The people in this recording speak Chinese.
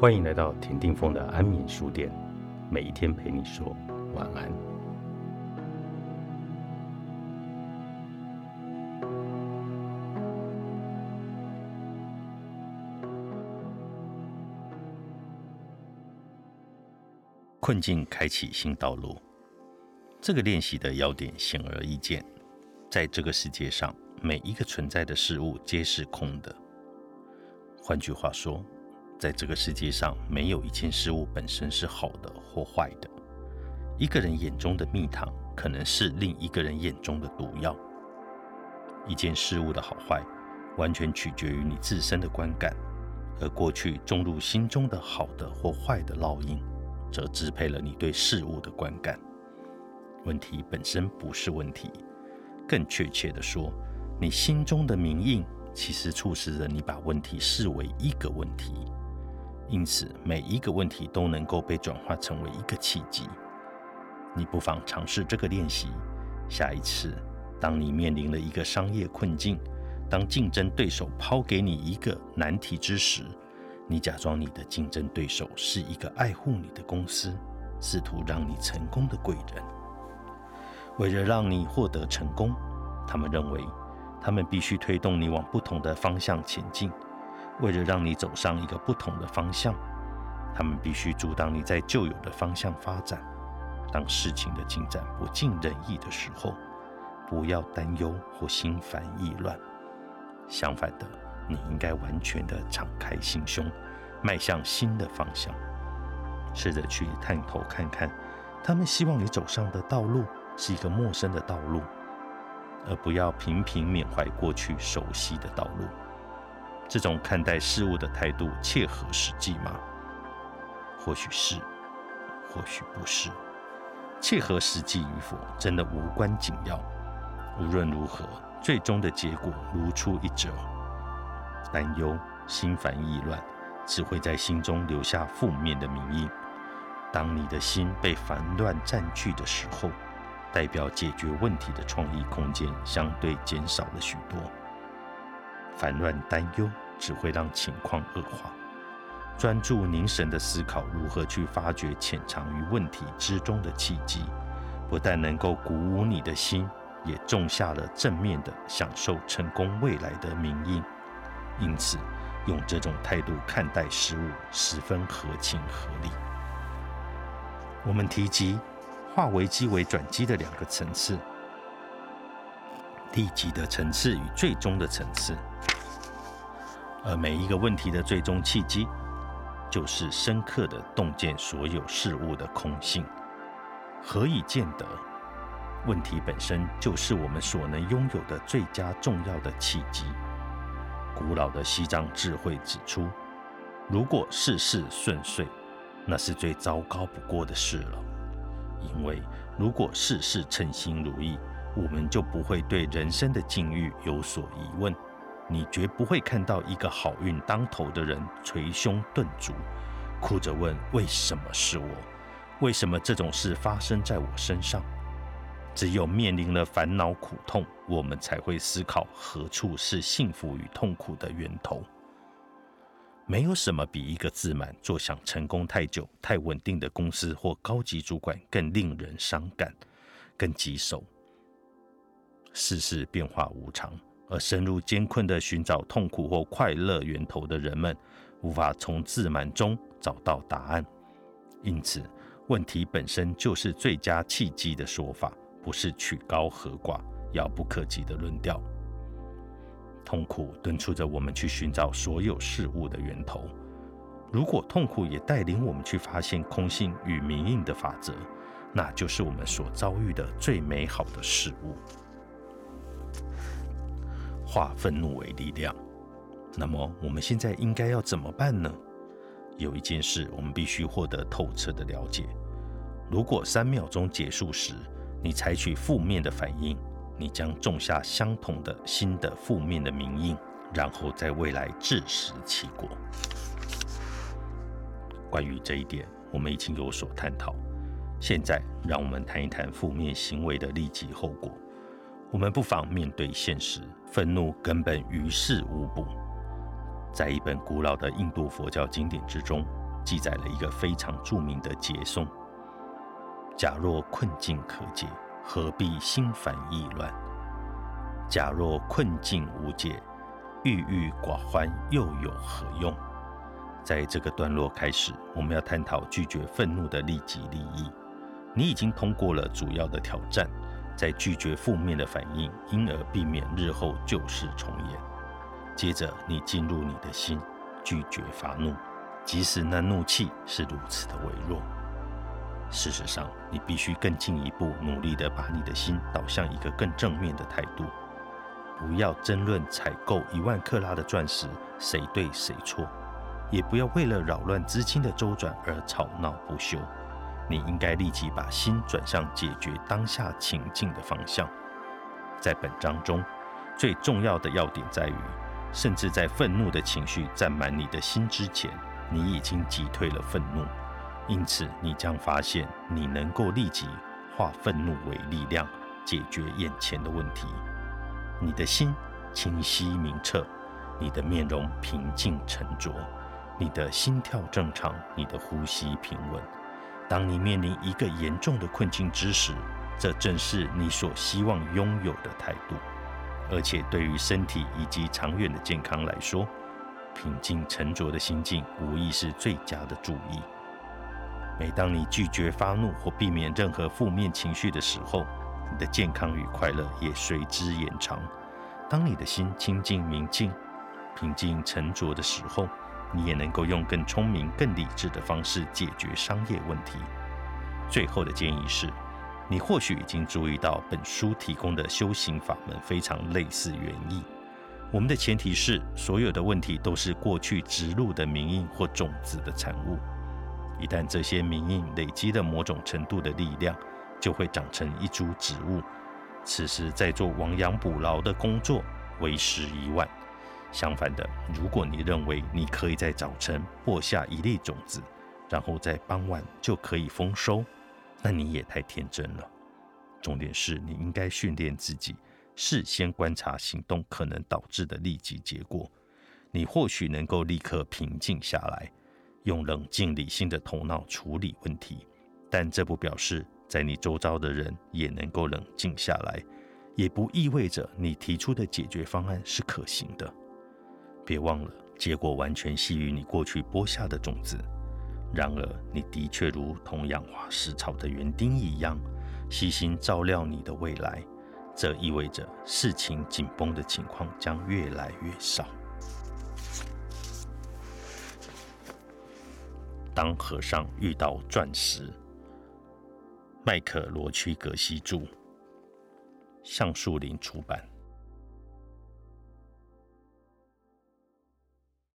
欢迎来到田定峰的安眠书店，每一天陪你说晚安。困境开启新道路，这个练习的要点显而易见，在这个世界上，每一个存在的事物皆是空的。换句话说，在这个世界上，没有一件事物本身是好的或坏的。一个人眼中的蜜糖，可能是另一个人眼中的毒药。一件事物的好坏，完全取决于你自身的观感，而过去种入心中的好的或坏的烙印。则支配了你对事物的观感。问题本身不是问题，更确切地说，你心中的名印其实促使着你把问题视为一个问题。因此，每一个问题都能够被转化成为一个契机。你不妨尝试这个练习。下一次，当你面临了一个商业困境，当竞争对手抛给你一个难题之时，你假装你的竞争对手是一个爱护你的公司，试图让你成功的贵人。为了让你获得成功，他们认为他们必须推动你往不同的方向前进。为了让你走上一个不同的方向，他们必须阻挡你在旧有的方向发展。当事情的进展不尽人意的时候，不要担忧或心烦意乱。相反的。你应该完全的敞开心胸，迈向新的方向，试着去探头看看，他们希望你走上的道路是一个陌生的道路，而不要频频缅怀过去熟悉的道路。这种看待事物的态度切合实际吗？或许是，或许不是。切合实际与否真的无关紧要。无论如何，最终的结果如出一辙。担忧、心烦意乱，只会在心中留下负面的名印。当你的心被烦乱占据的时候，代表解决问题的创意空间相对减少了许多。烦乱、担忧只会让情况恶化。专注凝神的思考，如何去发掘潜藏于问题之中的契机，不但能够鼓舞你的心，也种下了正面的享受成功未来的名印。因此，用这种态度看待事物十分合情合理。我们提及化危机为转机的两个层次：立即的层次与最终的层次。而每一个问题的最终契机，就是深刻的洞见所有事物的空性。何以见得？问题本身就是我们所能拥有的最佳重要的契机。古老的西藏智慧指出，如果事事顺遂，那是最糟糕不过的事了。因为如果事事称心如意，我们就不会对人生的境遇有所疑问。你绝不会看到一个好运当头的人捶胸顿足，哭着问：“为什么是我？为什么这种事发生在我身上？”只有面临了烦恼苦痛，我们才会思考何处是幸福与痛苦的源头。没有什么比一个自满、坐享成功太久、太稳定的公司或高级主管更令人伤感、更棘手。世事变化无常，而深入艰困的寻找痛苦或快乐源头的人们，无法从自满中找到答案。因此，问题本身就是最佳契机的说法。不是曲高和寡、遥不可及的论调。痛苦敦促着我们去寻找所有事物的源头。如果痛苦也带领我们去发现空性与明印的法则，那就是我们所遭遇的最美好的事物。化愤怒为力量。那么我们现在应该要怎么办呢？有一件事我们必须获得透彻的了解。如果三秒钟结束时，你采取负面的反应，你将种下相同的新的负面的名印，然后在未来自食其果。关于这一点，我们已经有所探讨。现在，让我们谈一谈负面行为的立即后果。我们不妨面对现实，愤怒根本于事无补。在一本古老的印度佛教经典之中，记载了一个非常著名的节颂：“假若困境可解，何必心烦意乱？假若困境无解，郁郁寡欢又有何用？”在这个段落开始，我们要探讨拒绝愤怒的利己利益。你已经通过了主要的挑战，在拒绝负面的反应，因而避免日后旧事重演。接着，你进入你的心，拒绝发怒，即使那怒气是如此的微弱。事实上，你必须更进一步，努力地把你的心导向一个更正面的态度。不要争论采购一万克拉的钻石谁对谁错。也不要为了扰乱资金的周转而吵闹不休。你应该立即把心转向解决当下情境的方向。在本章中，最重要的要点在于，甚至在愤怒的情绪占满你的心之前，你已经击退了愤怒。因此，你将发现你能够立即化愤怒为力量，解决眼前的问题。你的心清晰明澈，你的面容平静沉着。你的心跳正常，你的呼吸平稳。当你面临一个严重的困境之时，这正是你所希望拥有的态度。而且，对于身体以及长远的健康来说，平静沉着的心境无疑是最佳的注意。每当你拒绝发怒或避免任何负面情绪的时候，你的健康与快乐也随之延长。当你的心清净明净、平静沉着的时候，你也能够用更聪明、更理智的方式解决商业问题。最后的建议是，你或许已经注意到本书提供的修行法门非常类似原意。我们的前提是，所有的问题都是过去植入的名印或种子的产物。一旦这些名印累积了某种程度的力量，就会长成一株植物。此时在做亡羊补牢的工作，为时已晚。相反的，如果你认为你可以在早晨播下一粒种子，然后在傍晚就可以丰收，那你也太天真了。重点是你应该训练自己，事先观察行动可能导致的立即结果。你或许能够立刻平静下来，用冷静理性的头脑处理问题，但这不表示在你周遭的人也能够冷静下来，也不意味着你提出的解决方案是可行的。别忘了，结果完全系于你过去播下的种子。然而，你的确如同养花食草的园丁一样，悉心照料你的未来。这意味着事情紧绷的情况将越来越少。当和尚遇到钻石，麦克罗区格西著，橡树林出版。